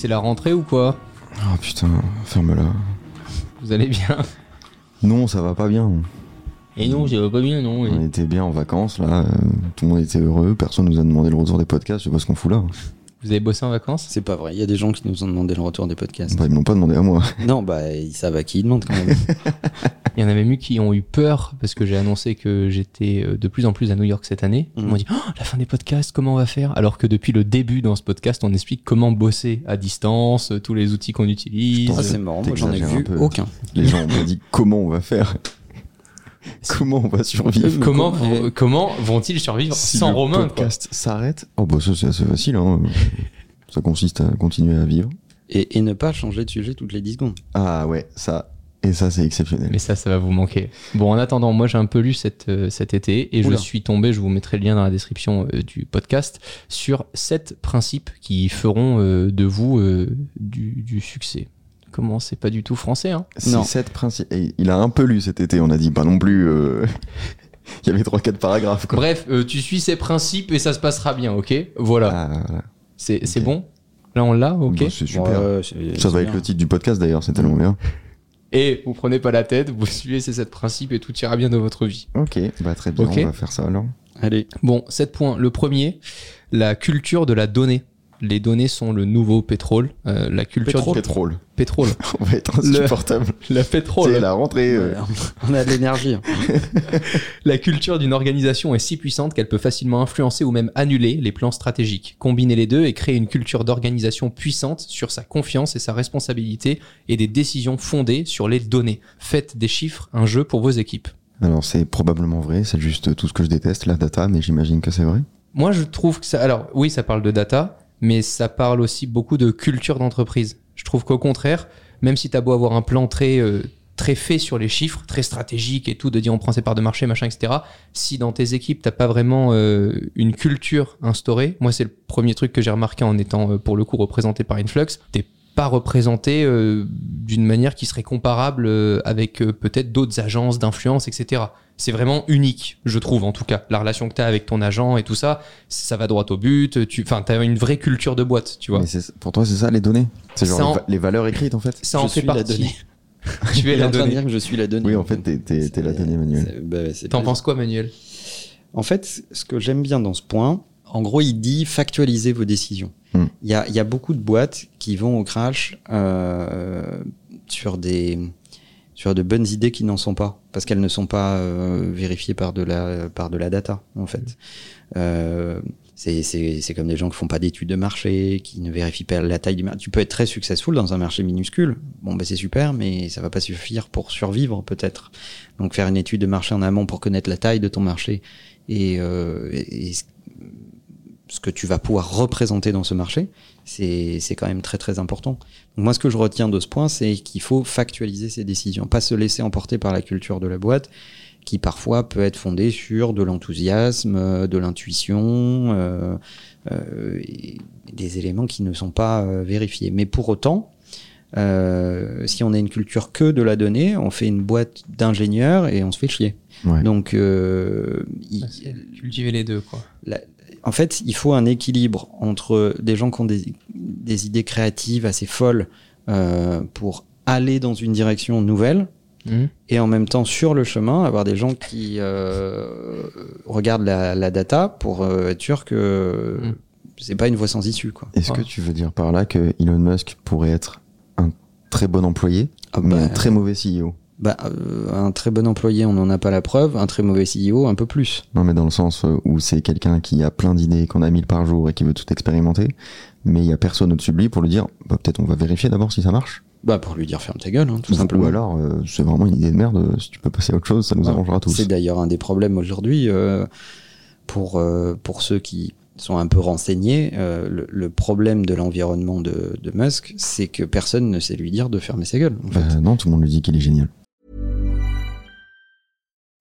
C'est la rentrée ou quoi Oh putain, ferme-la. Vous allez bien Non, ça va pas bien. Et non, ça va pas bien, non. On était bien en vacances là, euh, tout le monde était heureux, personne nous a demandé le retour des podcasts, je sais pas ce qu'on fout là. Vous avez bossé en vacances? C'est pas vrai. Il y a des gens qui nous ont demandé le retour des podcasts. Bah, ils m'ont pas demandé à moi. Non, bah, ils savent à qui ils demandent quand même. Il y en avait même qui ont eu peur parce que j'ai annoncé que j'étais euh, de plus en plus à New York cette année. Ils Mhm. m'ont dit oh, la fin des podcasts, comment on va faire? Alors que depuis le début dans ce podcast, on explique comment bosser à distance, euh, tous les outils qu'on utilise. Ça, c'est marrant. Moi, j'en ai vu aucun. Les gens m'ont dit comment on va faire Comment on va survivre Comment, comment- vont- comment vont-ils survivre Si sans le Romain podcast s'arrête Oh bah ça c'est assez facile, hein. ça consiste à continuer à vivre. Et, et ne pas changer de sujet toutes les 10 secondes. Ah ouais, ça, et ça c'est exceptionnel. Mais ça, ça va vous manquer. Bon, en attendant, moi j'ai un peu lu cet, euh, cet été et Oula. je suis tombé, je vous mettrai le lien dans la description euh, du podcast, sur sept principes qui feront euh, de vous euh, du, du succès. Comment c'est pas du tout français, hein C'est Non. sept il a un peu lu cet été, on a dit pas non plus. euh, il y avait trois quatre paragraphes quoi. Bref, euh, tu suis ces principes et ça se passera bien, ok? Voilà. Ah, voilà. C'est bon? Là, on l'a, ok Bah, c'est super. C'est- Ça va être bien. le titre du podcast d'ailleurs, c'est tellement bien. Et vous prenez pas la tête, vous suivez ces sept principes et tout ira bien dans votre vie. Ok, bah très bien, Ok. on va faire ça alors. Allez. Bon, sept points. Le premier, la culture de la donnée. Les données sont le nouveau pétrole. Euh, la culture Pétrole. du Pétrole. pétrole. On va être insupportable. La pétrole. C'est la rentrée. euh, on a de l'énergie. hein. La culture d'une organisation est si puissante qu'elle peut facilement influencer ou même annuler les plans stratégiques. Combiner les deux et créer une culture d'organisation puissante sur sa confiance et sa responsabilité et des décisions fondées sur les données. Faites des chiffres un jeu pour vos équipes. Alors c'est probablement vrai, c'est juste tout ce que je déteste, la data, mais j'imagine que c'est vrai. Moi, je trouve que ça. Alors, oui, ça parle de data, mais ça parle aussi beaucoup de culture d'entreprise. Je trouve qu'au contraire, même si tu as beau avoir un plan très, euh, très fait sur les chiffres, très stratégique et tout, de dire on prend ses parts de marché, machin, etc., si dans tes équipes, t'as pas vraiment euh, une culture instaurée, moi, c'est le premier truc que j'ai remarqué en étant, euh, pour le coup, représenté par Influx, t'es pas représenté euh, d'une manière qui serait comparable euh, avec euh, peut-être d'autres agences d'influence, etc. C'est vraiment unique, je trouve en tout cas. La relation que tu as avec ton agent et tout ça, ça va droit au but. Tu, enfin, as une vraie culture de boîte, tu vois. Mais pour toi c'est ça les données? C'est genre les, en- va- les valeurs écrites en fait? Ça en Je fait suis la partie. donnée. tu es la en train de donnée. dire que je suis la donnée. Oui en fait t'es, t'es- t'es la C'est- donnée Manuel. bah, T'en penses quoi, Manuel? En fait, ce que j'aime bien dans ce point, en gros, il dit factualiser vos décisions. Hmm. Il y, a, il y a beaucoup de boîtes qui vont au crash euh, sur des sur de bonnes idées qui n'en sont pas parce qu'elles ne sont pas euh, vérifiées par de la par de la data en fait. Euh, c'est c'est c'est comme des gens qui font pas d'études de marché, qui ne vérifient pas la taille du marché. Tu peux être très successful dans un marché minuscule. Bon, ben c'est super, mais ça va pas suffire pour survivre peut-être. Donc faire une étude de marché en amont pour connaître la taille de ton marché et, euh, et- ce que tu vas pouvoir représenter dans ce marché, c'est c'est quand même très très important. Donc moi, ce que je retiens de ce point, c'est qu'il faut factualiser ses décisions, pas se laisser emporter par la culture de la boîte, qui parfois peut être fondée sur de l'enthousiasme, euh, de l'intuition, euh, euh, des éléments qui ne sont pas euh, vérifiés. Mais pour autant, euh, si on a une culture que de la donnée, on fait une boîte d'ingénieurs et on se fait chier. Ouais. Donc, euh, il- Cultiver les deux, quoi. En fait, il faut un équilibre entre des gens qui ont des, des idées créatives assez folles euh, pour aller dans une direction nouvelle Hmm et en même temps sur le chemin avoir des gens qui euh, regardent la, la data pour euh, être sûr que Mm. c'est pas une voie sans issue quoi. Est-ce que tu veux dire par là que Elon Musk pourrait être un très bon employé, Ah mais bah, un très mauvais CEO bah, euh, un très bon employé, on n'en a pas la preuve. Un très mauvais CEO, un peu plus. Non, mais dans le sens euh, où c'est quelqu'un qui a plein d'idées, qu'on a mille par jour et qui veut tout expérimenter, mais il y a personne au-dessus de lui pour lui dire, bah, peut-être on va vérifier d'abord si ça marche. Bah pour lui dire ferme ta gueule, hein, tout Ou- simplement. Ou alors, euh, c'est vraiment une idée de merde, si tu peux passer à autre chose, ça nous Ouais. arrangera tous. C'est d'ailleurs un des problèmes aujourd'hui euh, pour, pour ceux qui sont un peu renseignés. euh, le, le problème de l'environnement de, de Musk, c'est que personne ne sait lui dire de fermer sa gueule. En fait. Bah, non, tout le monde lui dit qu'il est génial.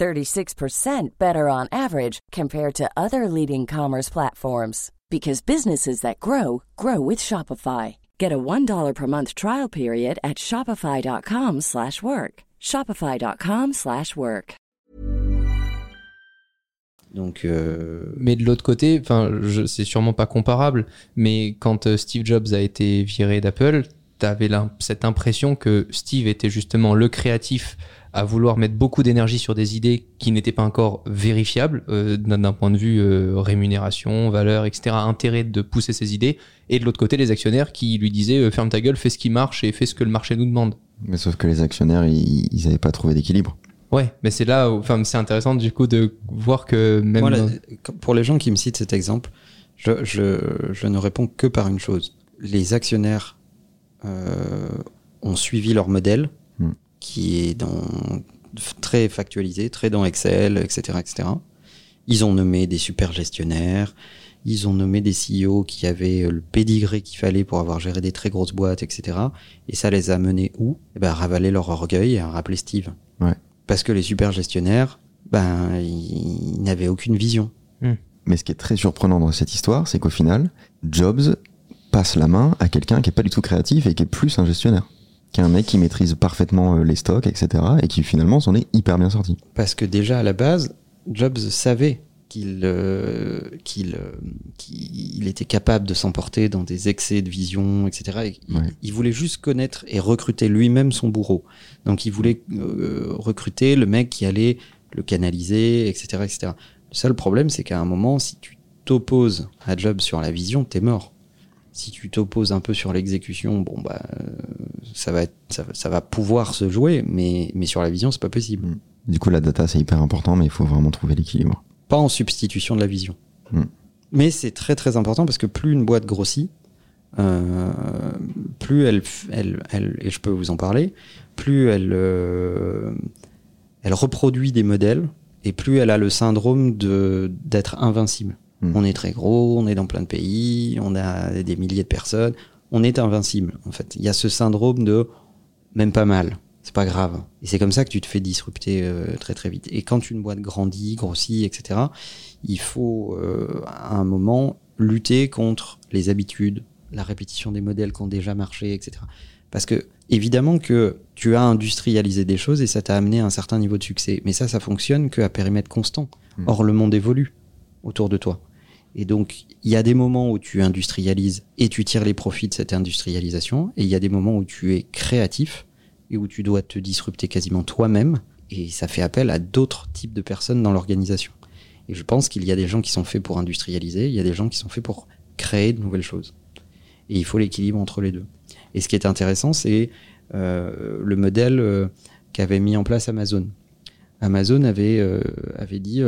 36% better on average compared to other leading commerce platforms because businesses that grow grow with Shopify. Get a $1 per month trial period at shopify.com/work. slash work. shopify.com/work. slash work. Donc, euh, Mais de l'autre côté, enfin, c'est sûrement pas comparable, mais quand euh, Steve Jobs a été viré d'Apple, t'avais l'im- cette impression que Steve était justement le créatif à vouloir mettre beaucoup d'énergie sur des idées qui n'étaient pas encore vérifiables euh, d'un point de vue euh, rémunération, valeur, etc., intérêt de pousser ses idées, et de l'autre côté les actionnaires qui lui disaient euh, ferme ta gueule, fais ce qui marche et fais ce que le marché nous demande. Mais sauf que les actionnaires, ils, ils avaient pas trouvé d'équilibre. Ouais, mais c'est là, où- enfin, c'est intéressant du coup de voir que même pour les gens qui me citent cet exemple, je, je, je ne réponds que par une chose. Les actionnaires euh, ont suivi leur modèle. Qui est dans, très factualisé, très dans Excel, etc., etc. Ils ont nommé des super gestionnaires, ils ont nommé des CEO qui avaient le pédigré qu'il fallait pour avoir géré des très grosses boîtes, etc. Et ça les a menés où? Eh ben, À ravaler leur orgueil et à rappeler Steve. Ouais. Parce que les super gestionnaires, ben, ils ils n'avaient aucune vision. Mais ce qui est très surprenant dans cette histoire, c'est qu'au final, Jobs passe la main à quelqu'un qui est pas du tout créatif et qui est plus un gestionnaire. Qui est un mec qui maîtrise parfaitement euh, les stocks, etc. et qui finalement s'en est hyper bien sorti. Parce que déjà à la base, Jobs savait qu'il euh, qu'il euh, était capable de s'emporter dans des excès de vision, etc. Et il, voulait juste connaître et recruter lui-même son bourreau. Donc il voulait euh, recruter le mec qui allait le canaliser, etc., etc. Le seul problème, c'est qu'à un moment, si tu t'opposes à Jobs sur la vision, t'es mort. Si tu t'opposes un peu sur l'exécution, bon bah euh, ça va être, ça, va- ça va pouvoir se jouer, mais mais sur la vision, c'est pas possible. Du coup, la data, c'est hyper important, mais il faut vraiment trouver l'équilibre. pas en substitution de la vision. Hmm. Mais c'est très très important parce que plus une boîte grossit, euh, plus elle, elle, elle, et je peux vous en parler, plus elle, euh, elle reproduit des modèles et plus elle a le syndrome de d'être invincible. Hmm. On est très gros, on est dans plein de pays, on a des milliers de personnes, on est invincible en fait. Il y a ce syndrome de même pas mal, c'est pas grave. Et c'est comme ça que tu te fais disrupter euh, très très vite. Et quand une boîte grandit, grossit, etc., il faut euh, à un moment lutter contre les habitudes, la répétition des modèles qui ont déjà marché, etc. Parce que évidemment que tu as industrialisé des choses et ça t'a amené à un certain niveau de succès. Mais ça, ça fonctionne qu'à périmètre constant. Mm. Or, le monde évolue autour de toi. Et donc, il y a des moments où tu industrialises et tu tires les profits de cette industrialisation, et il y a des moments où tu es créatif et où tu dois te disrupter quasiment toi-même, et ça fait appel à d'autres types de personnes dans l'organisation. Et je pense qu'il y a des gens qui sont faits pour industrialiser, il y a des gens qui sont faits pour créer de nouvelles choses. Et il faut l'équilibre entre les deux. Et ce qui est intéressant, c'est euh, le modèle euh, qu'avait mis en place Amazon. Amazon avait, euh, avait dit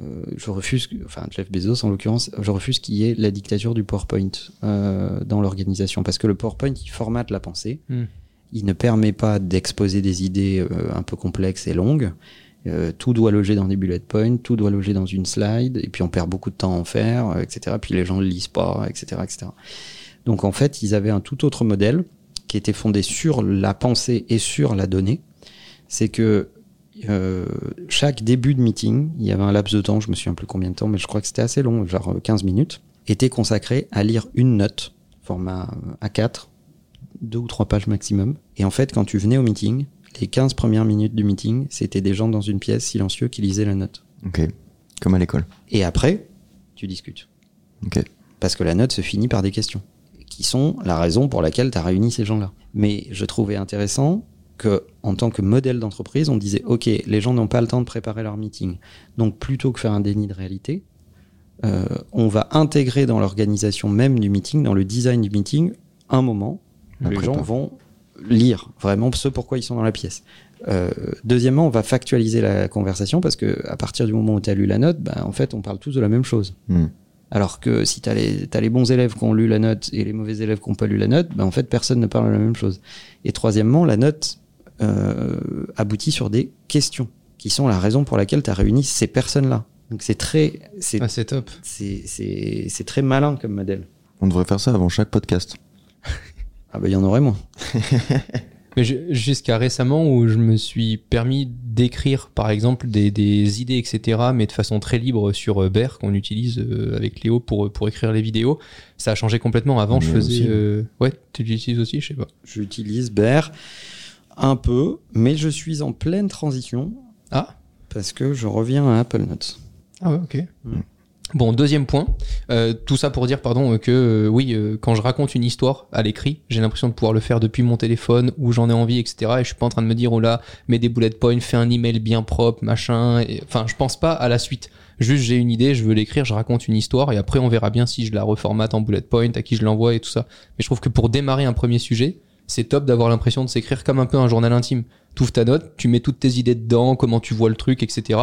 euh, je refuse, enfin Jeff Bezos en l'occurrence, je refuse qu'il y ait la dictature du PowerPoint euh, dans l'organisation parce que le PowerPoint il formate la pensée, Hmm. il ne permet pas d'exposer des idées euh, un peu complexes et longues. Tout doit loger dans des bullet points, tout doit loger dans une slide, et puis on perd beaucoup de temps à en faire, etc. Puis les gens ne lisent pas, etc., etc. Donc en fait, ils avaient un tout autre modèle qui était fondé sur la pensée et sur la donnée. C'est que euh, chaque début de meeting, il y avait un laps de temps, je me souviens plus combien de temps, mais je crois que c'était assez long, genre euh, 15 minutes, était consacré à lire une note, format euh, A4, deux ou trois pages maximum. Et en fait, quand tu venais au meeting, les 15 premières minutes du meeting, c'était des gens dans une pièce silencieux qui lisaient la note. Ok. Comme à l'école. Et après, tu discutes. Ok. Parce que la note se finit par des questions, qui sont la raison pour laquelle tu as réuni ces gens-là. Mais je trouvais intéressant que, en tant que modèle d'entreprise, on disait, OK, les gens n'ont pas le temps de préparer leur meeting. Donc, plutôt que faire un déni de réalité, euh, on va intégrer dans l'organisation même du meeting, dans le design du meeting, un moment où les prépa. gens vont lire vraiment ce pourquoi ils sont dans la pièce. Euh, deuxièmement, on va factualiser la conversation parce que à partir du moment où tu as lu la note, ben, en fait, on parle tous de la même chose. Hmm. Alors que si tu as, les bons élèves qui ont lu la note et les mauvais élèves qui n'ont pas lu la note, ben en fait, personne ne parle de la même chose. Et troisièmement, la note euh, aboutit sur des questions qui sont la raison pour laquelle tu as réuni ces personnes-là. Donc c'est très, c'est, Ah, top. c'est, c'est, c'est très malin comme modèle. On devrait faire ça avant chaque podcast. Ah bah il y en aurait moins. Mais jusqu'à récemment où je me suis permis d'écrire par exemple des, des idées etc mais de façon très libre sur euh, Bear qu'on utilise euh, avec Léo pour, pour écrire les vidéos ça a changé complètement avant je faisais euh, ouais tu l'utilises aussi je sais pas J'utilise Bear un peu, mais je suis en pleine transition ah parce que je reviens à Apple Notes. ah ouais ok Mm. Bon, deuxième point, euh, tout ça pour dire pardon euh, que euh, oui, euh, quand je raconte une histoire à l'écrit, j'ai l'impression de pouvoir le faire depuis mon téléphone où j'en ai envie, etc. Et je suis pas en train de me dire oh là, mets des bullet points, fais un email bien propre, machin. Enfin, je pense pas à la suite. Juste, j'ai une idée, je veux l'écrire, je raconte une histoire et après on verra bien si je la reformate en bullet point, à qui je l'envoie et tout ça. Mais je trouve que pour démarrer un premier sujet, c'est top d'avoir l'impression de s'écrire comme un peu un journal intime. Tu ouvres ta note, tu mets toutes tes idées dedans, comment tu vois le truc, etc.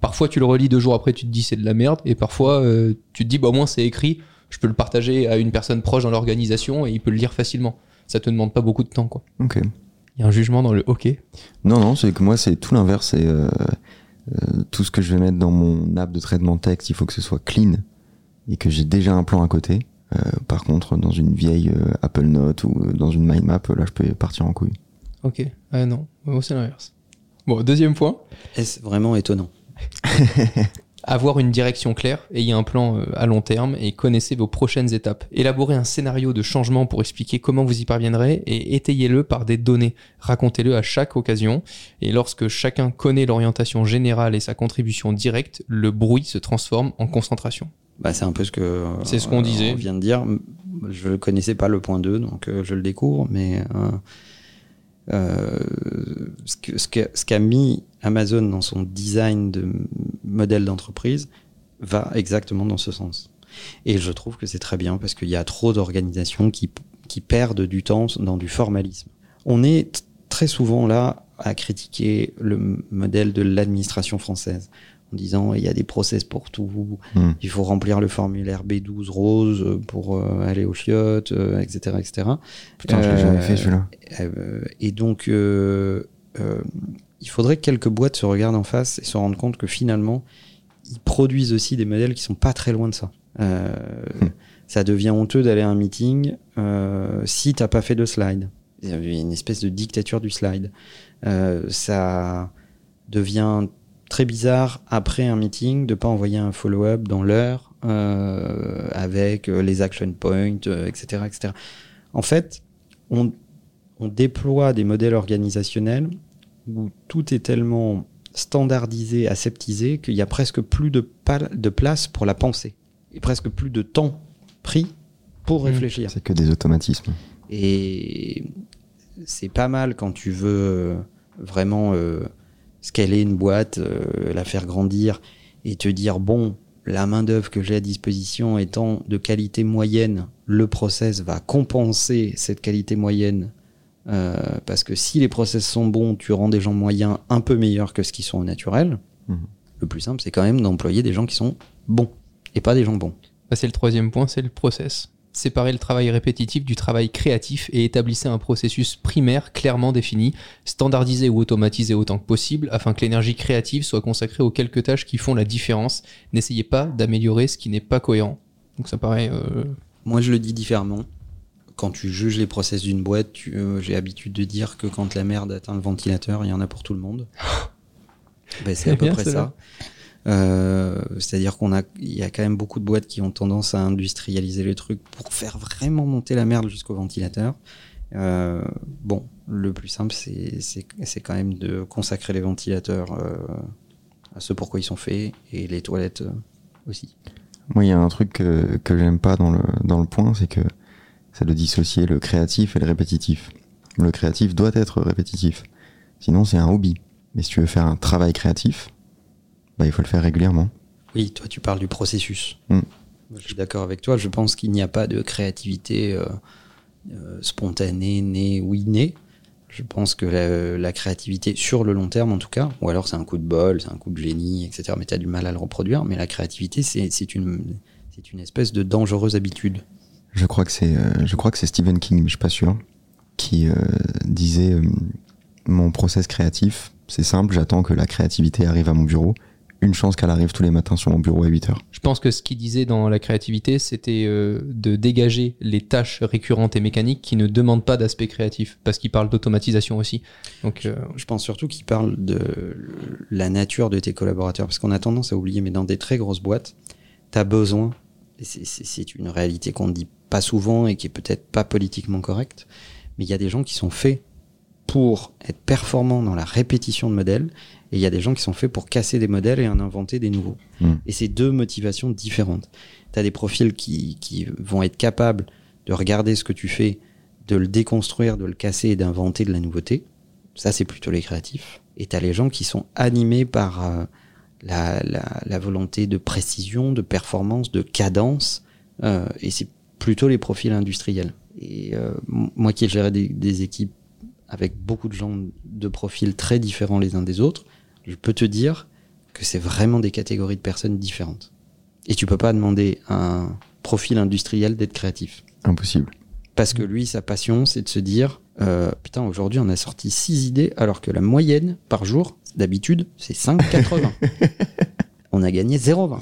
Parfois, tu le relis deux jours après, tu te dis c'est de la merde, et parfois, euh, tu te dis bah au moins c'est écrit, je peux le partager à une personne proche dans l'organisation et il peut le lire facilement. Ça te demande pas beaucoup de temps, quoi. Ok. Il y a un jugement dans le OK? Non, non, c'est que moi, c'est tout l'inverse. C'est euh, euh, tout ce que je vais mettre dans mon app de traitement texte, il faut que ce soit clean et que j'ai déjà un plan à côté. Euh, par contre, dans une vieille euh, Apple Note ou euh, dans une mind map, là, je peux partir en couille. Ok. Ah non, moi c'est l'inverse. Bon, deuxième point. Est-ce vraiment étonnant Avoir une direction claire, ayez un plan euh, à long terme et connaissez vos prochaines étapes. Élaborez un scénario de changement pour expliquer comment vous y parviendrez et étayez-le par des données. Racontez-le à chaque occasion et lorsque chacun connaît l'orientation générale et sa contribution directe, le bruit se transforme en concentration. Bah, C'est un peu ce que euh, C'est ce qu'on disait. on vient de dire. Je ne connaissais pas le point 2, donc euh, je le découvre, mais euh, euh, ce que- ce que- ce qu'a mis Amazon dans son design de modèle d'entreprise va exactement dans ce sens. Et je trouve que c'est très bien parce qu'il y a trop d'organisations qui, qui perdent du temps dans du formalisme. On est très souvent là à critiquer le modèle de l'administration française en disant il y a des process pour tout, Hmm. il faut remplir le formulaire B12 rose euh, pour euh, aller aux chiottes, euh, etc., etc. Putain, je l'ai Euh, jamais fait celui-là. Euh, et donc, il faudrait que quelques boîtes se regardent en face et se rendent compte que finalement, ils produisent aussi des modèles qui sont pas très loin de ça. Hmm. Ça devient honteux d'aller à un meeting si t'as pas fait de slide. Il y a une espèce de dictature du slide. Ça devient très bizarre après un meeting de pas envoyer un follow-up dans l'heure euh, avec euh, les action points, euh, etc., etc. En fait, on, on déploie des modèles organisationnels où tout est tellement standardisé, aseptisé, qu'il y a presque plus de, place pour la pensée et presque plus de temps pris pour Mm. réfléchir. C'est que des automatismes. Et c'est pas mal quand tu veux vraiment euh, scaler une boîte, euh, la faire grandir et te dire bon, la main d'œuvre que j'ai à disposition étant de qualité moyenne, le process va compenser cette qualité moyenne. euh, parce que si les process sont bons, tu rends des gens moyens un peu meilleurs que ce qui sont au naturel. Mhm. Le plus simple, c'est quand même d'employer des gens qui sont bons et pas des gens bons. Bah, c'est le troisième point, c'est le process. Séparez le travail répétitif du travail créatif et établissez un processus primaire clairement défini, standardisé ou automatisé autant que possible, afin que l'énergie créative soit consacrée aux quelques tâches qui font la différence. N'essayez pas d'améliorer ce qui n'est pas cohérent. Donc ça paraît... euh, Moi, je le dis différemment. Quand tu juges les process d'une boîte, euh, j'ai l'habitude de dire que quand la merde atteint le ventilateur, il y en a pour tout le monde. Ben, c'est à C'est peu près ça. Euh, C'est-à-dire qu'on a, il y a quand même beaucoup de boîtes qui ont tendance à industrialiser les trucs pour faire vraiment monter la merde jusqu'au ventilateur. Euh, bon, le plus simple, c'est quand même de consacrer les ventilateurs euh, à ce pourquoi ils sont faits et les toilettes aussi. Moi, il y a un truc que, que j'aime pas dans le, dans le point, c'est que c'est de dissocier le créatif et le répétitif. Le créatif doit être répétitif. Sinon, c'est un hobby. Mais si tu veux faire un travail créatif, bah, il faut le faire régulièrement. Oui, toi tu parles du processus. Mm. Je suis d'accord avec toi. Je pense qu'il n'y a pas de créativité euh, euh, spontanée, née ou innée. Je pense que la, la créativité, sur le long terme en tout cas, ou alors c'est un coup de bol, c'est un coup de génie, etc. Mais tu as du mal à le reproduire. Mais la créativité, c'est une, une espèce de dangereuse habitude. Je crois que c'est, euh, c'est Stephen King, mais je suis pas sûr, qui euh, disait euh, mon process créatif, c'est simple, j'attends que la créativité arrive à mon bureau, une chance qu'elle arrive tous les matins sur mon bureau à 8 heures. Je pense que ce qu'il disait dans la créativité, c'était euh, de dégager les tâches récurrentes et mécaniques qui ne demandent pas d'aspect créatif, parce qu'il parle d'automatisation aussi. Donc, euh, Je pense surtout qu'il parle de la nature de tes collaborateurs, parce qu'on a tendance à oublier, mais dans des très grosses boîtes, tu as besoin, et c'est- une réalité qu'on ne dit pas souvent et qui est peut-être pas politiquement correcte, mais il y a des gens qui sont faits pour être performants dans la répétition de modèles, et il y a des gens qui sont faits pour casser des modèles et en inventer des nouveaux. Mm. Et c'est deux motivations différentes. Tu as des profils qui, qui vont être capables de regarder ce que tu fais, de le déconstruire, de le casser et d'inventer de la nouveauté. Ça, c'est plutôt les créatifs. Et tu as les gens qui sont animés par euh, la, la, la volonté de précision, de performance, de cadence. euh, et c'est plutôt les profils industriels. Et euh, moi qui ai géré des, des équipes avec beaucoup de gens de profils très différents les uns des autres, je peux te dire que c'est vraiment des catégories de personnes différentes. Et tu peux pas demander à un profil industriel d'être créatif. Impossible. Parce que lui, sa passion, c'est de se dire euh, Putain, aujourd'hui, on a sorti 6 idées, alors que la moyenne par jour, d'habitude, c'est 5,80. on a gagné 0,20.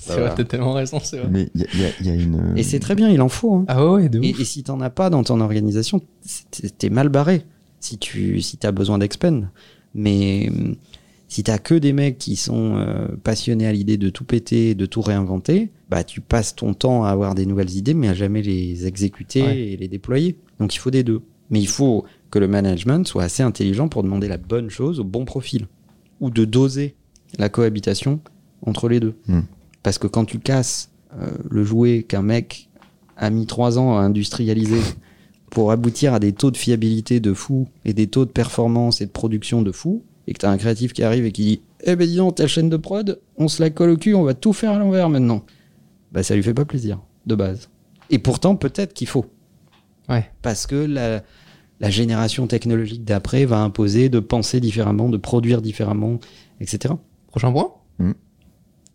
c'est voilà. vrai, t'as tellement raison, c'est vrai. Mais il y a, il y a- il y a une. Et c'est très bien, il en faut. hein. Ah ouais, de Et, ouf. et si t'en as pas dans ton organisation, t'es t'es mal barré. Si tu si as besoin d'expend. Mais hum, si t'as que des mecs qui sont euh, passionnés à l'idée de tout péter, de tout réinventer, bah tu passes ton temps à avoir des nouvelles idées, mais à jamais les exécuter Ouais. et les déployer. Donc il faut des deux. Mais il faut que le management soit assez intelligent pour demander la bonne chose au bon profil. Ou de doser la cohabitation entre les deux. Hmm. Parce que quand tu casses euh, le jouet qu'un mec a mis trois ans à industrialiser pour aboutir à des taux de fiabilité de fou et des taux de performance et de production de fou, et que tu as un créatif qui arrive et qui dit Eh ben dis donc, telle chaîne de prod, on se la colle au cul, on va tout faire à l'envers maintenant. Bah ça lui fait pas plaisir, de base. Et pourtant, peut-être qu'il faut. Ouais. Parce que la, la génération technologique d'après va imposer de penser différemment, de produire différemment, etc. Prochain point Hmm.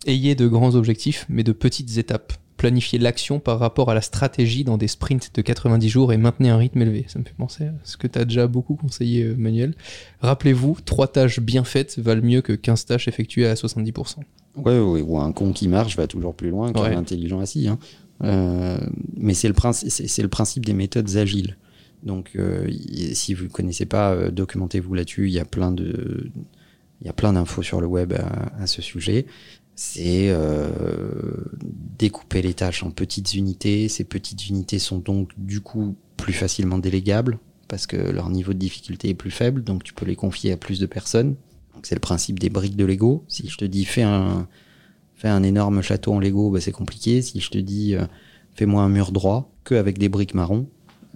Ayez de grands objectifs, mais de petites étapes. Planifiez l'action par rapport à la stratégie dans des sprints de 90 jours et maintenez un rythme élevé. Ça me fait penser à ce que tu as déjà beaucoup conseillé, euh, Manuel. Rappelez-vous, trois tâches bien faites valent mieux que 15 tâches effectuées à 70%. Ouais, ouais, ou un con qui marche va toujours plus loin qu'un Ouais. intelligent assis. hein. Euh, mais c'est le, le principe des méthodes agiles. Donc, euh, si vous ne connaissez pas, euh, documentez-vous là-dessus. Il y a plein de, il y a plein d'infos sur le web à, à ce sujet. C'est découper les tâches en petites unités. Ces petites unités sont donc du coup plus facilement délégables parce que leur niveau de difficulté est plus faible, donc tu peux les confier à plus de personnes. Donc c'est le principe des briques de Lego. Si je te dis fais un, fais un énorme château en Lego, bah, c'est compliqué. Si je te dis euh, fais-moi un mur droit que avec des briques marron,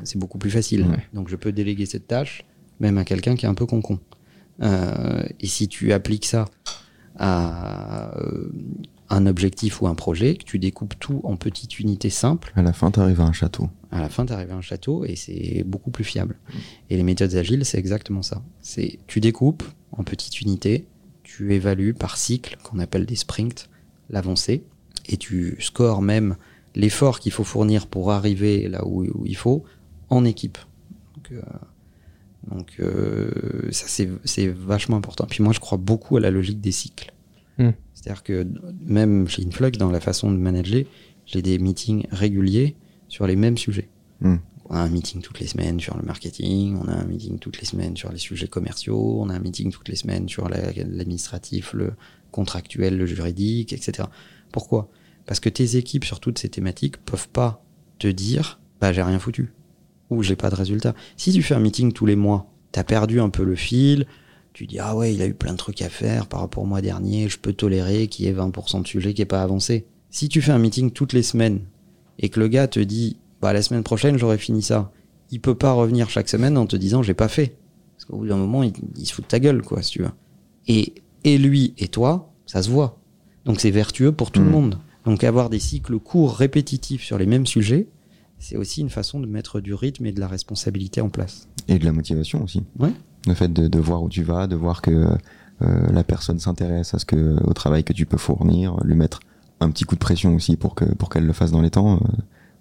c'est beaucoup plus facile. Ouais. Donc je peux déléguer cette tâche même à quelqu'un qui est un peu concon. Euh, et si tu appliques ça à euh, un objectif ou un projet, que tu découpes tout en petites unités simples, À la fin, t'arrives à un château. à la fin, tu arrives à un château et c'est beaucoup plus fiable. Et les méthodes agiles, c'est exactement ça. C'est tu découpes en petites unités, tu évalues par cycle, qu'on appelle des sprints, l'avancée, et tu scores même l'effort qu'il faut fournir pour arriver là où, où il faut en équipe. Donc, euh, donc euh, ça, c'est c'est vachement important. Puis moi, je crois beaucoup à la logique des cycles. Hmm. C'est-à-dire que même chez Influx, dans la façon de manager, j'ai des meetings réguliers sur les mêmes sujets. Hmm. On a un meeting toutes les semaines sur le marketing, on a un meeting toutes les semaines sur les sujets commerciaux, on a un meeting toutes les semaines sur la- l'administratif, le contractuel, le juridique, etc. Pourquoi? Parce que tes équipes sur toutes ces thématiques peuvent pas te dire bah j'ai rien foutu ou j'ai pas de résultat. Si tu fais un meeting tous les mois, t'as perdu un peu le fil, tu dis ah ouais il a eu plein de trucs à faire par rapport au mois dernier, je peux tolérer qu'il y ait 20% de sujets qui est pas avancé. Si tu fais un meeting toutes les semaines et que le gars te dit bah la semaine prochaine j'aurai fini ça, il peut pas revenir chaque semaine en te disant j'ai pas fait. Parce qu'au bout d'un moment il, il se fout de ta gueule quoi si tu veux. Et, et lui et toi, ça se voit. Donc c'est vertueux pour tout le Mhm. monde. Donc avoir des cycles courts répétitifs sur les mêmes sujets, c'est aussi une façon de mettre du rythme et de la responsabilité en place. Et de la motivation aussi. Ouais. Le fait de, de voir où tu vas, de voir que euh, la personne s'intéresse à ce que, au travail que tu peux fournir, lui mettre un petit coup de pression aussi pour que pour qu'elle le fasse dans les temps. euh,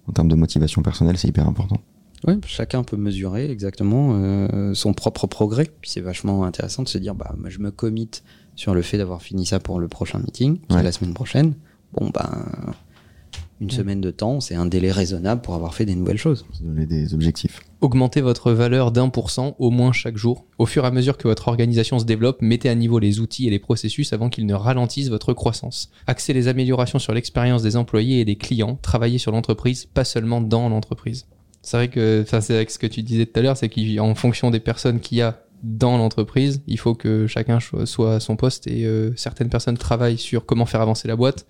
en termes de motivation personnelle, c'est hyper important. Oui, chacun peut mesurer exactement euh, son propre progrès. C'est vachement intéressant de se dire, bah, je me commit sur le fait d'avoir fini ça pour le prochain meeting, qui Ouais. est la semaine prochaine, bon ben une Mm. semaine de temps, c'est un délai raisonnable pour avoir fait des nouvelles choses. Se donner des objectifs. Augmentez votre valeur d'un pour cent au moins chaque jour. Au fur et à mesure que votre organisation se développe, mettez à niveau les outils et les processus avant qu'ils ne ralentissent votre croissance. Axez les améliorations sur l'expérience des employés et des clients. Travaillez sur l'entreprise, pas seulement dans l'entreprise. C'est vrai que enfin, c'est avec ce que tu disais tout à l'heure, c'est qu'en fonction des personnes qu'il y a dans l'entreprise, il faut que chacun soit à son poste et euh, certaines personnes travaillent sur comment faire avancer la boîte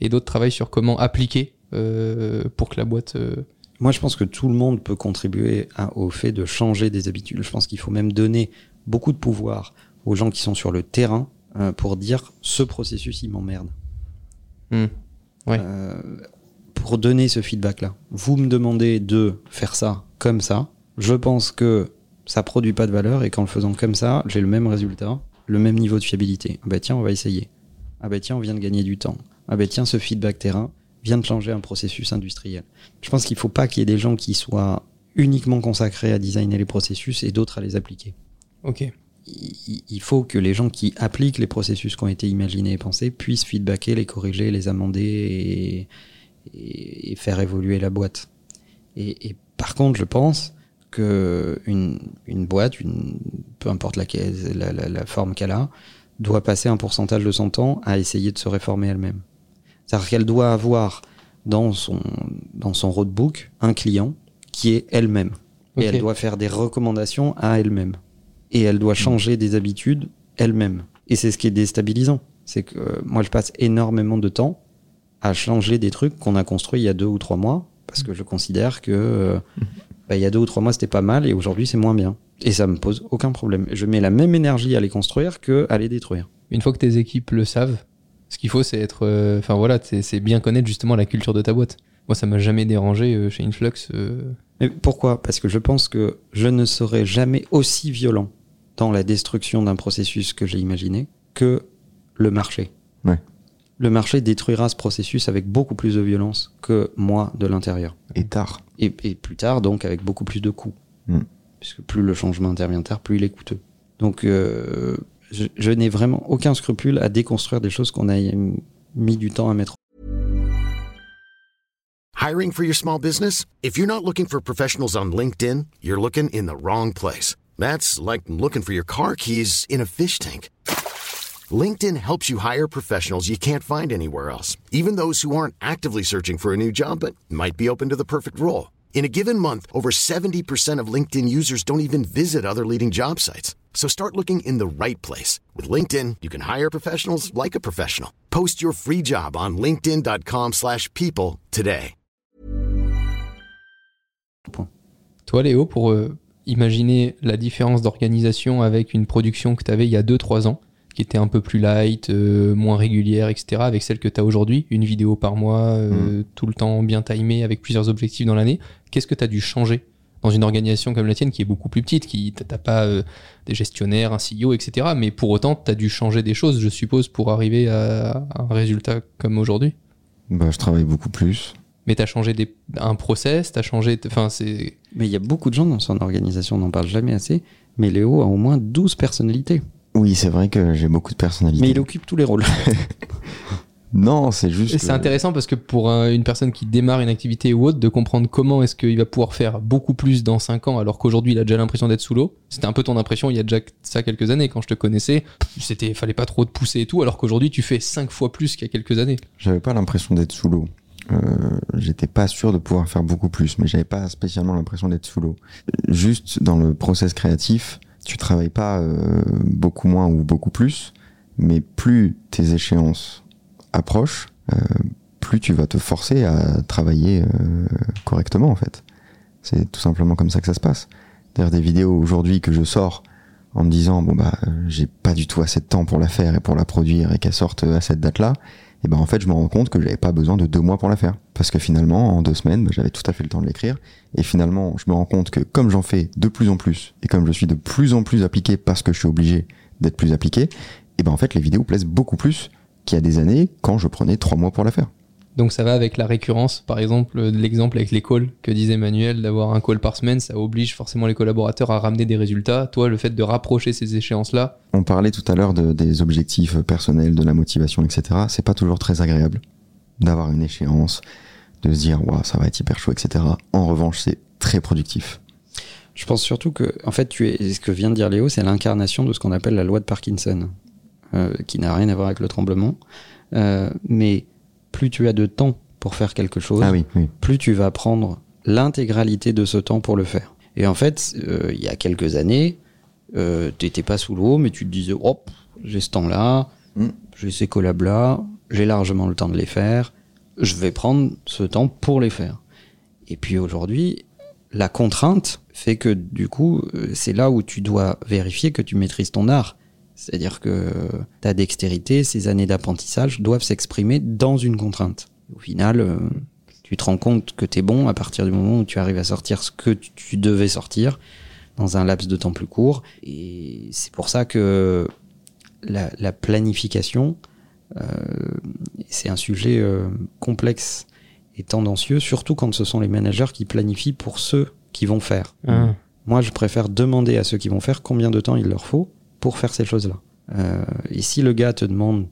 et d'autres travaillent sur comment appliquer euh, pour que la boîte euh, Moi, je pense que tout le monde peut contribuer à- au fait de changer des habitudes. Je pense qu'il faut même donner beaucoup de pouvoir aux gens qui sont sur le terrain euh, pour dire ce processus, il m'emmerde. Hmm. Ouais. Euh, pour donner ce feedback-là. Vous me demandez de faire ça comme ça. Je pense que ça produit pas de valeur et qu'en le faisant comme ça, j'ai le même résultat, le même niveau de fiabilité. Ah bah tiens, on va essayer. Ah bah tiens, on vient de gagner du temps. Ah bah tiens, ce feedback terrain vient de changer un processus industriel. Je pense qu'il faut pas qu'il y ait des gens qui soient uniquement consacrés à designer les processus et d'autres à les appliquer. Ok. Il il faut que les gens qui appliquent les processus qui ont été imaginés et pensés puissent feedbacker, les corriger, les amender et, et- et faire évoluer la boîte. Et, et par contre, je pense que une, une boîte, une, peu importe laquelle, la, la- la forme qu'elle a, doit passer un pourcentage de son temps à essayer de se réformer elle-même. C'est-à-dire qu'elle doit avoir dans son, dans son roadbook un client qui est elle-même. Et elle doit faire des recommandations à elle-même. Et elle doit changer des habitudes elle-même. Et c'est ce qui est déstabilisant. C'est que euh, moi, je passe énormément de temps à changer des trucs qu'on a construits il y a deux ou trois mois, parce que je considère que euh, bah, il y a deux ou trois mois, c'était pas mal, et aujourd'hui, c'est moins bien. Et ça me pose aucun problème. Je mets la même énergie à les construire que à les détruire. Une fois que tes équipes le savent, ce qu'il faut, c'est être. euh, Enfin voilà, c'est bien connaître justement la culture de ta boîte. Moi, ça m'a jamais dérangé euh, chez Influx. euh, Mais pourquoi? Parce que je pense que je ne serai jamais aussi violent dans la destruction d'un processus que j'ai imaginé que le marché. Ouais. Le marché détruira ce processus avec beaucoup plus de violence que moi de l'intérieur. Et tard. Et, et plus tard, donc, avec beaucoup plus de coûts. Mm. Puisque plus le changement intervient tard, plus il est coûteux. Donc, euh, je, n'ai vraiment aucun scrupule à déconstruire des choses qu'on a mis du temps à mettre Hiring for your small business? If you're not looking for professionals on LinkedIn, you're looking in the wrong place. That's like looking for your car keys in a fish tank. LinkedIn helps you hire professionals you can't find anywhere else, even those who aren't actively searching for a new job but might be open to the perfect role. In a given month, over 70% of LinkedIn users don't even visit other leading job sites. So start looking in the right place. With LinkedIn, you can hire professionals like a professional. Post your free job on linkedin.com/people slash people today. Toi, Léo, pour euh, imaginer la différence d'organisation avec une production que tu avais il y a 2-3 ans, qui était un peu plus light, euh, moins régulière, etc., avec celle que tu as aujourd'hui, une vidéo par mois, euh, tout le temps bien timé, avec plusieurs objectifs dans l'année, qu'est-ce que tu as dû changer? Dans une organisation comme la tienne qui est beaucoup plus petite, qui t'as pas euh, des gestionnaires, un CEO, etc. Mais pour autant, tu as dû changer des choses, je suppose, pour arriver à, à un résultat comme aujourd'hui. Bah, je travaille beaucoup plus. Mais tu as changé des, un process, tu as changé. Enfin, c'est. Mais il y a beaucoup de gens dans son organisation, on n'en parle jamais assez. Mais Léo a au moins 12 personnalités. Oui, c'est vrai que j'ai beaucoup de personnalité. Mais il occupe tous les rôles. Non, c'est juste. C'est que- intéressant parce que pour un- une personne qui démarre une activité ou autre, de comprendre comment est-ce qu'il va pouvoir faire beaucoup plus dans 5 ans alors qu'aujourd'hui il a déjà l'impression d'être sous l'eau. C'était un peu ton impression il y a déjà ça quelques années quand je te connaissais. C'était, fallait pas trop te pousser et tout alors qu'aujourd'hui tu fais 5 fois plus qu'il y a quelques années. J'avais pas l'impression d'être sous l'eau. Euh, j'étais pas sûr de pouvoir faire beaucoup plus, mais j'avais pas spécialement l'impression d'être sous l'eau. Juste dans le process créatif, tu travailles pas euh, beaucoup moins ou beaucoup plus, mais plus tes échéances euh, plus tu vas te forcer à travailler euh, correctement en fait. C'est tout simplement comme ça que ça se passe. D'ailleurs, des vidéos aujourd'hui que je sors en me disant bon bah j'ai pas du tout assez de temps pour la faire et pour la produire et qu'elle sorte à cette date-là, et ben en fait je me rends compte que j'avais pas besoin de deux mois pour la faire parce que finalement en deux semaines bah, j'avais tout à fait le temps de l'écrire et finalement je me rends compte que comme j'en fais de plus en plus et comme je suis de plus en plus appliqué parce que je suis obligé d'être plus appliqué, et ben en fait les vidéos plaisent beaucoup plus qu'il y a des années quand je prenais trois mois pour la faire. Donc ça va avec la récurrence, par exemple, euh, l'exemple avec les calls que disait Manuel, d'avoir un call par semaine, ça oblige forcément les collaborateurs à ramener des résultats. Toi, le fait de rapprocher ces échéances-là, On parlait tout à l'heure de- des objectifs personnels, de la motivation, etc. C'est pas toujours très agréable d'avoir une échéance, de se dire, waouh, ça va être hyper chaud, etc. En revanche, c'est très productif. Je pense surtout que, en fait, tu es, ce que vient de dire Léo, c'est l'incarnation de ce qu'on appelle la loi de Parkinson, euh, qui n'a rien à voir avec le tremblement. Euh, mais plus tu as de temps pour faire quelque chose, Ah oui, oui. plus tu vas prendre l'intégralité de ce temps pour le faire. Et en fait, euh, il y a quelques années, euh, t'étais pas sous l'eau, mais tu te disais, hop, j'ai ce temps-là, Mm. j'ai ces collabs-là, j'ai largement le temps de les faire, je vais prendre ce temps pour les faire. Et puis aujourd'hui, la contrainte fait que du coup, c'est là où tu dois vérifier que tu maîtrises ton art. C'est-à-dire que ta dextérité, ces années d'apprentissage doivent s'exprimer dans une contrainte. Au final, euh, tu te rends compte que tu es bon à partir du moment où tu arrives à sortir ce que tu- devais sortir dans un laps de temps plus court. Et c'est pour ça que la, la planification, euh, c'est un sujet euh, complexe et tendancieux, surtout quand ce sont les managers qui planifient pour ceux qui vont faire. hein, Moi, je préfère demander à ceux qui vont faire combien de temps il leur faut pour faire ces choses-là. Euh, et si le gars te demande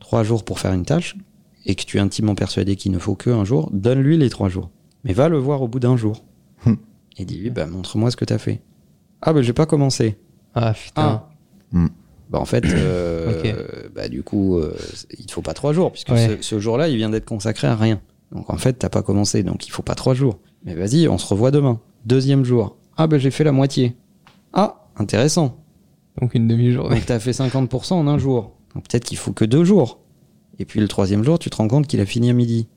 trois jours pour faire une tâche et que tu es intimement persuadé qu'il ne faut qu'un jour, donne-lui les trois jours. Mais va le voir au bout d'un jour. Hmm. Et dis-lui, bah, montre-moi ce que tu as fait. Ah, bah, j'ai pas commencé. ah putain, Ah. Hmm. Bah, en fait, euh, bah, du coup, euh, il te faut pas trois jours, puisque Ouais. ce, ce jour-là, il vient d'être consacré à rien. Donc en fait, t'as pas commencé, donc il faut pas trois jours. Mais vas-y, on se revoit demain. Deuxième jour. Ah, bah j'ai fait la moitié. Ah, intéressant. Donc une demi-journée. Donc t'as fait 50% en un jour. Donc peut-être qu'il faut que deux jours. Et puis le troisième jour, tu te rends compte qu'il a fini à midi.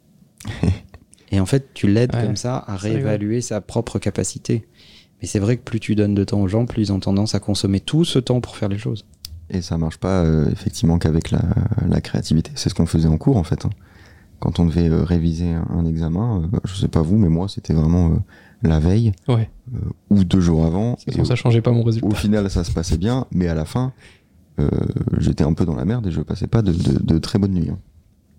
Et en fait, tu l'aides Ouais, comme ça à réévaluer sa propre capacité. Mais c'est vrai que plus tu donnes de temps aux gens, plus ils ont tendance à consommer tout ce temps pour faire les choses. Et ça marche pas euh, effectivement qu'avec la, la créativité. C'est ce qu'on faisait en cours en fait. hein. Quand on devait euh, réviser un, un examen, euh, je sais pas vous, mais moi c'était vraiment euh, la veille Ouais, ou deux jours avant. Et ça changeait pas mon résultat. au final, ça se passait bien, mais à la fin, euh, j'étais un peu dans la merde et je passais pas de, de- de très bonnes nuits. hein.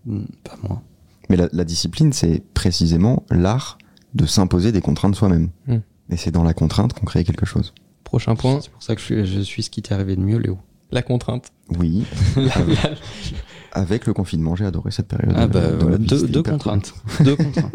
Hmm, Pas moi. Mais la, la discipline, c'est précisément l'art de s'imposer des contraintes soi-même. Hmm. Et c'est dans la contrainte qu'on crée quelque chose. Prochain point, C'est pour ça que je suis, je suis ce qui t'est arrivé de mieux, Léo. la contrainte. Oui, La- la- avec le confinement, j'ai adoré cette période. Ah bah, de voilà, deux, deux contraintes. deux contraintes.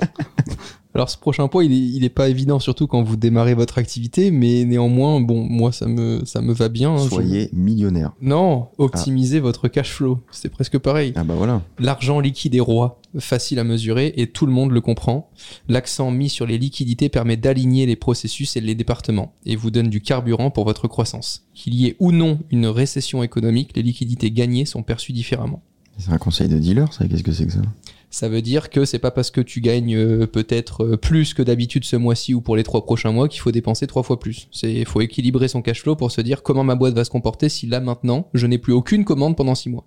Alors ce prochain point, il est, il est pas évident, surtout quand vous démarrez votre activité, mais néanmoins, bon, moi ça me, ça me va bien. hein, je- Soyez millionnaire. Non, optimisez votre cash flow. C'est presque pareil. Ah bah voilà. L'argent liquide est roi, facile à mesurer et tout le monde le comprend. L'accent mis sur les liquidités permet d'aligner les processus et les départements et vous donne du carburant pour votre croissance. Qu'il y ait ou non une récession économique, les liquidités gagnées sont perçues différemment. C'est un conseil de dealer, ça Qu'est-ce que c'est que ça? Ça veut dire que c'est pas parce que tu gagnes euh, peut-être euh, plus que d'habitude ce mois-ci ou pour les trois prochains mois qu'il faut dépenser trois fois plus. C'est faut équilibrer son cash flow pour se dire comment ma boîte va se comporter si là maintenant je n'ai plus aucune commande pendant six mois.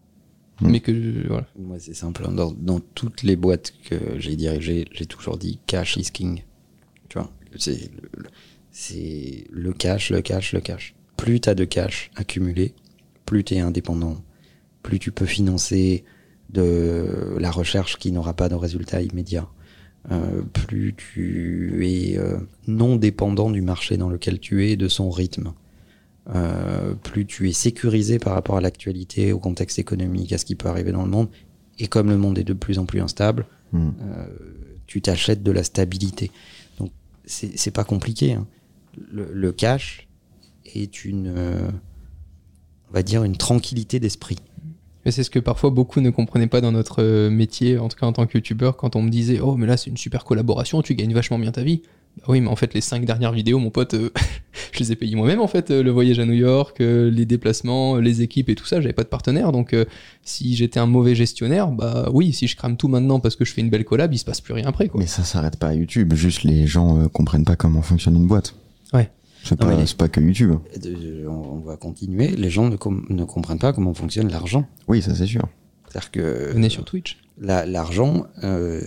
Hmm. Mais que voilà. Moi, c'est simple. Dans, dans toutes les boîtes que j'ai dirigées, j'ai toujours dit cash is king. Tu vois, c'est le, le- c'est le cash, le cash, le cash. Plus tu as de cash accumulé, plus tu es indépendant, plus tu peux financer de la recherche qui n'aura pas de résultat immédiat. Euh, plus tu es euh, non dépendant du marché dans lequel tu es et de son rythme. Euh, plus tu es sécurisé par rapport à l'actualité, au contexte économique, à ce qui peut arriver dans le monde. Et comme le monde est de plus en plus instable, euh, tu t'achètes de la stabilité. Donc c'est pas compliqué. hein. Le, le cash est une, on va dire, une tranquillité d'esprit. Mais c'est ce que parfois beaucoup ne comprenaient pas dans notre euh, métier, en tout cas en tant que youtubeur, quand on me disait Oh, mais là c'est une super collaboration, tu gagnes vachement bien ta vie. Bah oui, mais en fait, les cinq dernières vidéos, mon pote, euh, je les ai payées moi-même en fait. euh, le voyage à New York, euh, les déplacements, les équipes et tout ça, j'avais pas de partenaire. Donc si j'étais un mauvais gestionnaire, bah oui, si je crame tout maintenant parce que je fais une belle collab, il se passe plus rien après quoi. Mais ça s'arrête pas à YouTube, juste les gens comprennent pas comment fonctionne une boîte. Ouais. C'est pas, les- c'est pas que YouTube. De- on, on va continuer. Les gens ne, com- ne comprennent pas comment fonctionne l'argent. Oui, ça c'est sûr. C'est-à-dire que Venez sur Twitch. la- l'argent, euh,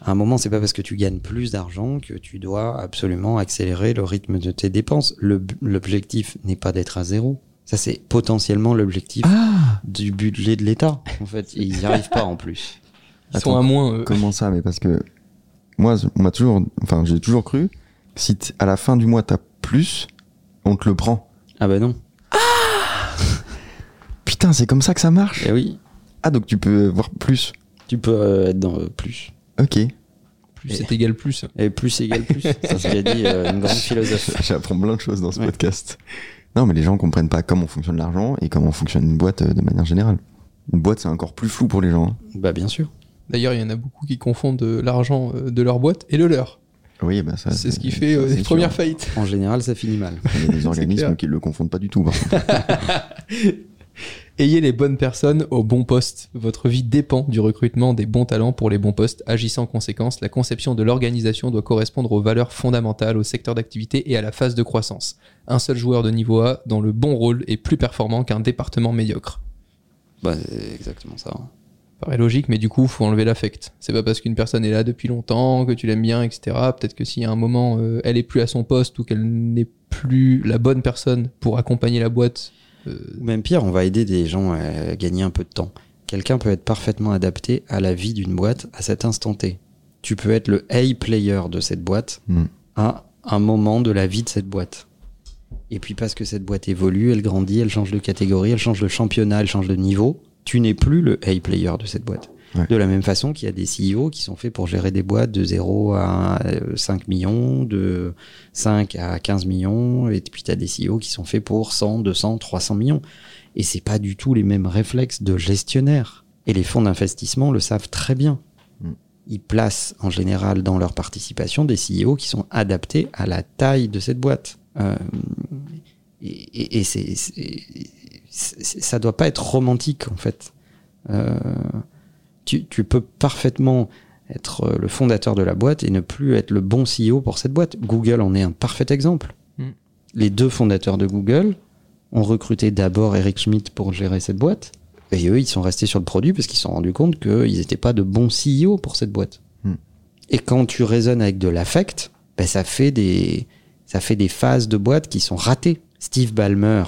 à un moment, c'est pas parce que tu gagnes plus d'argent que tu dois absolument accélérer le rythme de tes dépenses. L'objectif n'est pas d'être à zéro. Ça, c'est potentiellement l'objectif Ah du budget de l'État. En fait, ils n'y arrivent pas en plus. Ils Attends, sont à moins. eux. Comment ça? Mais parce que moi, on m'a toujours, enfin, j'ai toujours cru que si à la fin du mois t'as plus, on te le prend. Ah bah non. Putain, c'est comme ça que ça marche. Eh oui, Ah, donc tu peux voir plus. tu peux euh, être dans euh, plus. Ok. Plus c'est égal plus. Et plus égale plus. ça c'est déjà dit euh, une grande philosophe. J'apprends plein de choses dans ce Ouais. podcast. Non, mais les gens comprennent pas comment fonctionne l'argent et comment fonctionne une boîte euh, de manière générale. Une boîte, c'est encore plus flou pour les gens. hein. Bah bien sûr. D'ailleurs, il y en a beaucoup qui confondent euh, l'argent euh, de leur boîte et le leur. Oui, ça. c'est ce qui fait euh, ça, les premières sûr. faillites. En général, ça finit mal. Il y a des organismes qui le confondent pas du tout. Ayez les bonnes personnes au bon poste. Votre vie dépend du recrutement des bons talents pour les bons postes. Agissant en conséquence, la conception de l'organisation doit correspondre aux valeurs fondamentales, au secteur d'activité et à la phase de croissance. Un seul joueur de niveau A dans le bon rôle est plus performant qu'un département médiocre. Bah c'est exactement ça. hein. Paraît logique, mais du coup, faut enlever l'affect. C'est pas parce qu'une personne est là depuis longtemps, que tu l'aimes bien, etc. Peut-être que si à un moment, euh, elle est plus à son poste ou qu'elle n'est plus la bonne personne pour accompagner la boîte, euh, Ou même pire, on va aider des gens à gagner un peu de temps. Quelqu'un peut être parfaitement adapté à la vie d'une boîte à cet instant T. Tu peux être le A player de cette boîte Hmm. à un moment de la vie de cette boîte. Et puis parce que cette boîte évolue, elle grandit, elle change de catégorie, elle change de championnat, elle change de niveau, tu n'es plus le A player de cette boîte. Ouais. De la même façon qu'il y a des CEO qui sont faits pour gérer des boîtes de 0 à euh, 5 millions, de 5 à 15 millions, et puis tu as des CEO qui sont faits pour 100, 200, 300 millions. Et c'est pas du tout les mêmes réflexes de gestionnaire. Et les fonds d'investissement le savent très bien. Mm. Ils placent en général dans leur participation des CEO qui sont adaptés à la taille de cette boîte. Euh, et c'est- ça doit pas être romantique en fait. Euh, tu, tu peux parfaitement être euh, le fondateur de la boîte et ne plus être le bon CEO pour cette boîte. Google en est un parfait exemple. Mm. Les deux fondateurs de Google ont recruté d'abord Eric Schmidt pour gérer cette boîte. Et eux, ils sont restés sur le produit parce qu'ils se sont rendus compte qu'ils n'étaient pas de bons CEO pour cette boîte. Mm. Et quand tu raisonnes avec de l'affect, ben ça fait des ça fait des phases de boîte qui sont ratées. Steve Ballmer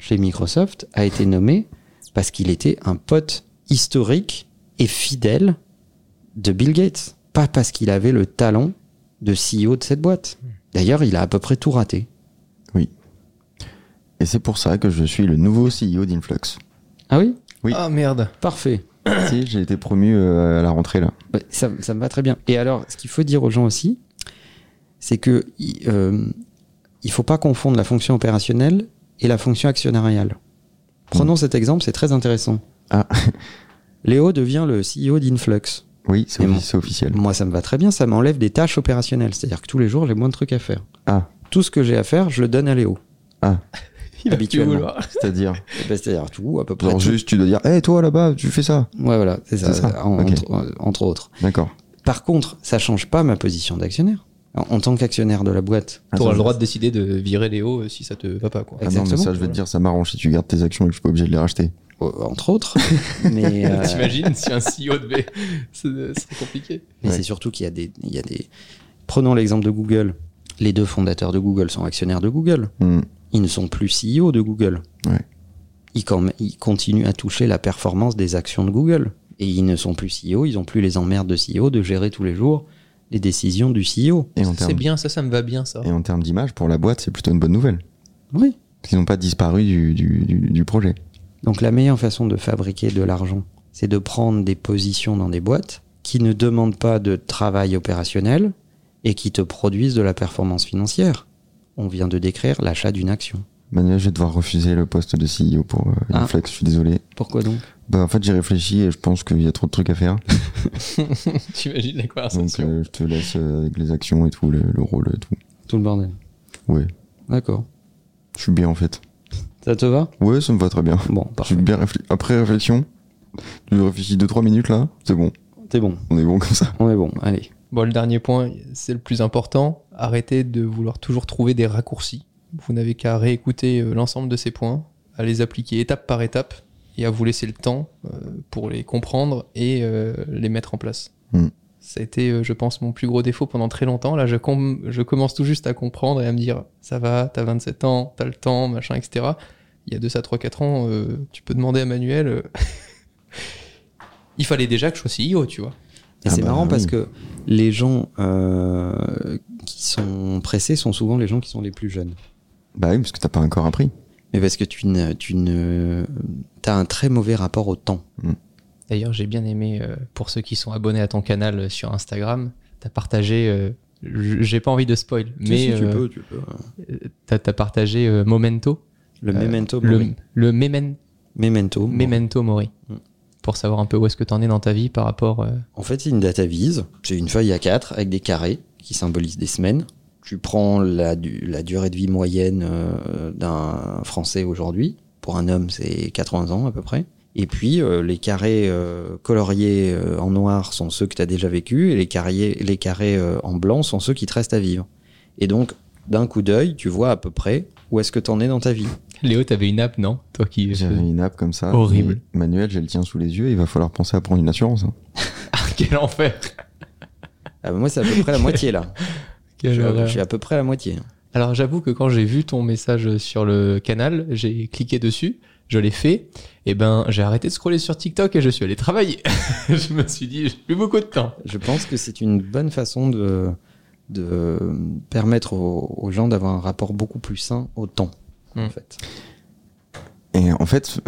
chez Microsoft a été nommé parce qu'il était un pote historique et fidèle de Bill Gates, pas parce qu'il avait le talent de CEO de cette boîte. D'ailleurs, il a à peu près tout raté. Et c'est pour ça que je suis le nouveau CEO d'Influx. Ah oui? Oui. Ah merde. Parfait. si, j'ai été promu euh, à la rentrée là. Ouais, ça, ça me va très bien. Et alors, ce qu'il faut dire aux gens aussi, c'est que il- euh, il faut pas confondre la fonction opérationnelle et la fonction actionnariale. Prenons cet exemple, c'est très intéressant. Ah. Léo devient le CEO d'Influx. Oui, c'est officiel. Moi, ça me va très bien, ça m'enlève des tâches opérationnelles. C'est-à-dire que tous les jours, j'ai moins de trucs à faire. Ah. Tout ce que j'ai à faire, je le donne à Léo. Il va Habituellement. C'est-à-dire, Eh ben, C'est-à-dire tout, à peu près. genre tout. juste tu dois dire, hé toi là-bas, tu fais ça. Ouais, voilà, c'est ça, en- entre, entre autres. D'accord. Par contre, ça change pas ma position d'actionnaire. En, en tant qu'actionnaire de la boîte, Ah, T'auras ça, le droit de décider de virer Léo euh, si ça te va pas quoi. Ah non, mais ça, je vais te dire, ça m'arrange si tu gardes tes actions et que je suis pas obligé de les racheter. euh, entre autres, mais, euh, T'imagines si un CEO devait. C'est c'est compliqué. mais Ouais. c'est surtout qu'il y a des, il y a des. Prenons l'exemple de Google. Les deux fondateurs de Google sont actionnaires de Google. Hmm. Ils ne sont plus CEO de Google. Ouais. Ils, ils continuent à toucher la performance des actions de Google. Et ils ne sont plus CEO, ils ont plus les emmerdes de CEO de gérer tous les jours les décisions du CEO. Et en C'est termes bien, ça, ça me va bien ça. et en termes d'image, pour la boîte, c'est plutôt une bonne nouvelle. Oui. Parce qu'ils n'ont pas disparu du, du, du, du projet. Donc la meilleure façon de fabriquer de l'argent, c'est de prendre des positions dans des boîtes qui ne demandent pas de travail opérationnel et qui te produisent de la performance financière. On vient de décrire l'achat d'une action. Manuel, je vais devoir refuser le poste de CEO pour euh, Ah. Inflex, je suis désolé. Pourquoi donc? Bah, en fait, j'ai réfléchi et je pense qu'il y a trop de trucs à faire. T'imagines la Donc, conversation. euh, je te laisse euh, avec les actions et tout, le, le rôle et tout. Tout le bordel. Ouais, D'accord. je suis bien en fait. Ça te va? Ouais, ça me va très bien. Bon, Je parfait. suis bien réfléchi. Après réflexion, tu réfléchis 2-3 minutes là, c'est bon. T'es bon. On est bon comme ça. On est bon. Allez. Bon, le dernier point, c'est le plus important. Arrêtez de vouloir toujours trouver des raccourcis. Vous n'avez qu'à réécouter euh, l'ensemble de ces points, à les appliquer étape par étape et à vous laisser le temps euh, pour les comprendre et euh, les mettre en place. Mm. Ça a été, euh, je pense, mon plus gros défaut pendant très longtemps. Là, je, com- je commence tout juste à comprendre et à me dire ça va, t'as 27 ans, t'as le temps, machin, etc. Il y a de ça 3-4 ans, euh, tu peux demander à Manuel. euh, Il fallait déjà que je sois CEO, tu vois. Et Ah c'est bah marrant parce que les gens euh, qui sont pressés sont souvent les gens qui sont les plus jeunes. Bah oui, parce que t'as pas encore appris. Mais parce que tu ne, tu ne, as un très mauvais rapport au temps. D'ailleurs, j'ai bien aimé, euh, pour ceux qui sont abonnés à ton canal euh, sur Instagram, t'as partagé, euh, j'ai pas envie de spoil, mais tu euh, peux, tu peux. t'as as partagé euh, Momento, Le euh, memento le, mori. le Memen- Memento. mori. Memento Mori, Mm. pour savoir un peu où est-ce que t'en es dans ta vie par rapport. euh, En fait, c'est une data vise. C'est une feuille A4 avec des carrés qui symbolisent des semaines. Tu prends la, du- la durée de vie moyenne euh, d'un Français aujourd'hui. Pour un homme, c'est 80 ans à peu près. Et puis, euh, les carrés euh, coloriés euh, en noir sont ceux que tu as déjà vécu et les carrés, les carrés euh, en blanc sont ceux qui te restent à vivre. Et donc, d'un coup d'œil, tu vois à peu près où est-ce que tu en es dans ta vie. Léo, t'avais une app, non? Toi qui. J'avais une app comme ça. Horrible. Manuel, j'ai le tien sous les yeux, il va falloir penser à prendre une assurance. hein. Quel enfer Ah, bah, moi, c'est à peu près la moitié là. Suis à peu près à la moitié. Alors j'avoue que quand j'ai vu ton message sur le canal, j'ai cliqué dessus, je l'ai fait, et ben j'ai arrêté de scroller sur TikTok et je suis allé travailler. je me suis dit, j'ai plus beaucoup de temps. Je pense que c'est une bonne façon de, de permettre aux, aux gens d'avoir un rapport beaucoup plus sain au temps. Hmm. En fait. Et en fait,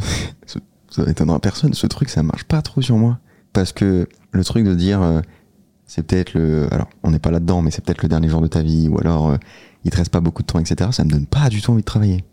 ce- ça étonnera personne, ce truc, ça marche pas trop sur moi. Parce que le truc de dire, euh, c'est peut-être le. Alors, on n'est pas là-dedans, mais c'est peut-être le dernier jour de ta vie, ou alors euh, il te reste pas beaucoup de temps, etc. Ça me donne pas du tout envie de travailler.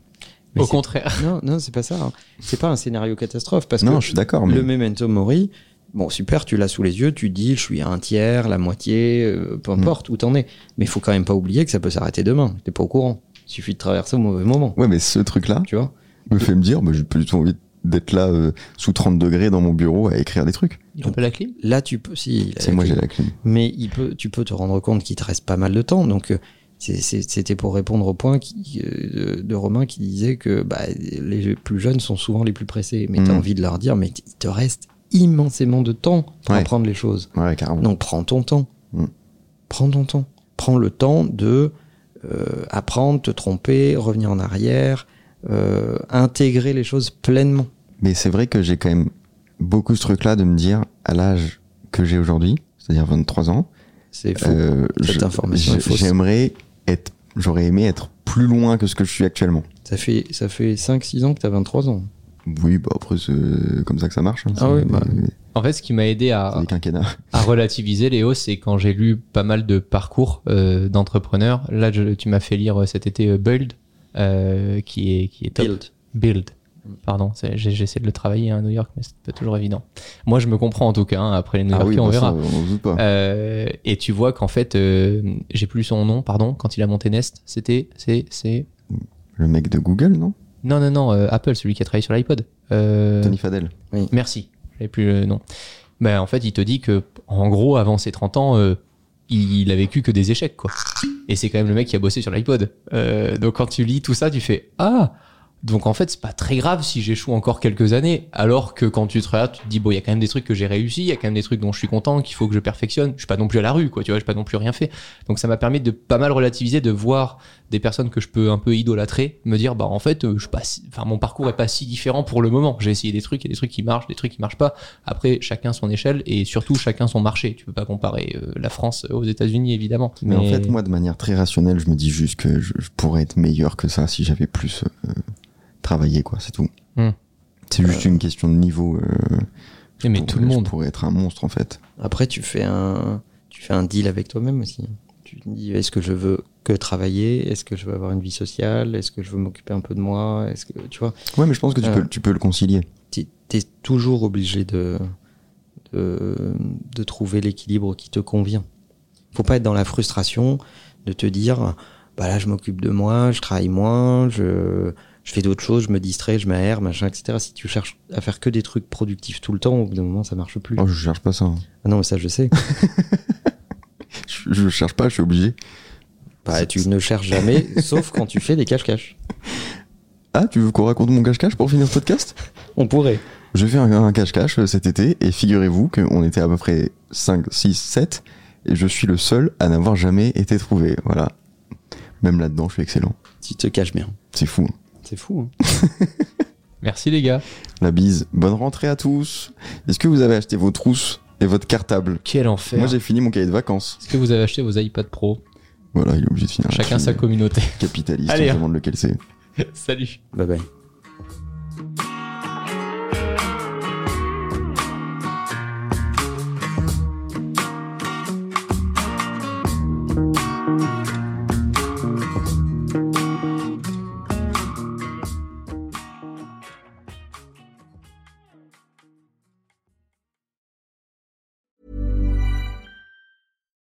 Mais Au contraire. Non, non, c'est pas ça. hein. C'est pas un scénario catastrophe parce non, que je suis d'accord, mais. le memento mori, bon super, tu l'as sous les yeux, tu dis je suis à un tiers, la moitié, euh, peu Hmm. importe où t'en es. Mais il faut quand même pas oublier que ça peut s'arrêter demain. T'es pas au courant. Il suffit de traverser au mauvais moment. Ouais, mais ce truc-là Tu vois? me fait me dire, bah, j'ai pas du tout envie d'être là euh, sous 30 degrés dans mon bureau à écrire des trucs. Il a pas la clim? Là, tu peux. Si, C'est moi, j'ai la clim. mais il peut, tu peux te rendre compte qu'il te reste pas mal de temps. Donc, euh, c'était pour répondre au point qui, euh, de, de Romain qui disait que bah, les plus jeunes sont souvent les plus pressés. Mais tu as Mhm. envie de leur dire, mais il te reste immensément de temps pour Ouais. apprendre les choses. Ouais, carrément. Donc, prends ton temps. Mhm. Prends ton temps. Prends le temps de euh, apprendre, te tromper, revenir en arrière, euh, intégrer les choses pleinement. Mais c'est vrai que j'ai quand même beaucoup ce truc-là de me dire, à l'âge que j'ai aujourd'hui, c'est-à-dire 23 ans, C'est euh, Cette je- information est j'ai- fausse. j'aimerais être, j'aurais aimé être plus loin que ce que je suis actuellement. Ça fait, ça fait 5-6 ans que tu as 23 ans. Oui, bah après, c'est comme ça que ça marche. hein. Ah oui, bah. En fait, ce qui m'a aidé à, à relativiser, Léo, c'est quand j'ai lu pas mal de parcours euh, d'entrepreneurs. Là, je- tu m'as fait lire cet été euh, Build, euh, qui est qui est top. Build. Build. Pardon, c'est- j'ai- j'essaie de le travailler à New York, mais c'est pas toujours évident. Moi, je me comprends en tout cas. hein, après les New Ah Yorkais, oui, on bah, verra. on pas. Euh, et tu vois qu'en fait, euh, j'ai plus son nom, pardon, quand il a monté Nest, c'était, c'est, c'est. Le mec de Google, non? Non, non, non, euh, Apple, celui qui a travaillé sur l'iPod. Euh, Tony Fadell. Merci, j'avais plus le nom. Ben, en fait, il te dit que, en gros, avant ses 30 ans, euh, il, a vécu que des échecs, quoi. Et c'est quand même le mec qui a bossé sur l'iPod. Euh, donc quand tu lis tout ça, tu fais Ah donc en fait, c'est pas très grave si j'échoue encore quelques années, alors que quand tu te regardes, tu te dis bon, il y a quand même des trucs que j'ai réussi, il y a quand même des trucs dont je suis content, qu'il faut que je perfectionne. Je suis pas non plus à la rue, quoi, tu vois, j'ai pas non plus rien fait. Donc ça m'a permis de pas mal relativiser, de voir des personnes que je peux un peu idolâtrer, me dire bah en fait, euh, je suis pas, si- enfin mon parcours est pas si différent pour le moment. J'ai essayé des trucs, il y a des trucs qui marchent, des trucs qui marchent pas. Après, chacun son échelle et surtout chacun son marché. Tu peux pas comparer euh, la France aux États-Unis évidemment. Mais, en fait, moi, de manière très rationnelle, je me dis juste que je, je pourrais être meilleur que ça si j'avais plus euh, travaillé, quoi. C'est tout. Hmm. C'est juste une question de niveau. euh, Eh, mais tout le monde. Je pourrais être un monstre, en fait. Après, tu fais un, tu fais un deal avec toi-même aussi. Tu te dis, est-ce que je veux que travailler? Est-ce que je veux avoir une vie sociale? Est-ce que je veux m'occuper un peu de moi? Est-ce que, tu vois, Ouais, mais je pense que tu, Euh. peux, tu peux le concilier. tu es toujours obligé de, de, de trouver l'équilibre qui te convient. Faut pas être dans la frustration de te dire, bah là, je m'occupe de moi, je travaille moins, je, je fais d'autres choses, je me distrais, je m'aère, machin, etc. Si tu cherches à faire que des trucs productifs tout le temps, au bout d'un moment, ça marche plus. Oh, je cherche pas ça. hein. Ah non, mais ça, je sais. Je, je cherche pas, je suis obligé. Bah, tu ne cherches jamais, sauf quand tu fais des cache-cache. Ah, tu veux qu'on raconte mon cache-cache pour finir ce podcast? On pourrait. Je fais un, cache-cache euh, cet été et figurez-vous qu'on était à peu près 5, 6, 7 et je suis le seul à n'avoir jamais été trouvé. Voilà. Même là-dedans, je suis excellent. Tu te caches bien. C'est fou. C'est fou. hein. Merci les gars. La bise. Bonne rentrée à tous. Est-ce que vous avez acheté vos trousses et votre cartable? Quel enfer. Moi, j'ai fini mon cahier de vacances. Est-ce que vous avez acheté vos iPad Pro? Voilà, il est obligé de finir. Chacun sa communauté. Capitaliste, Allez, on hein. se demande lequel c'est. Salut. Bye bye.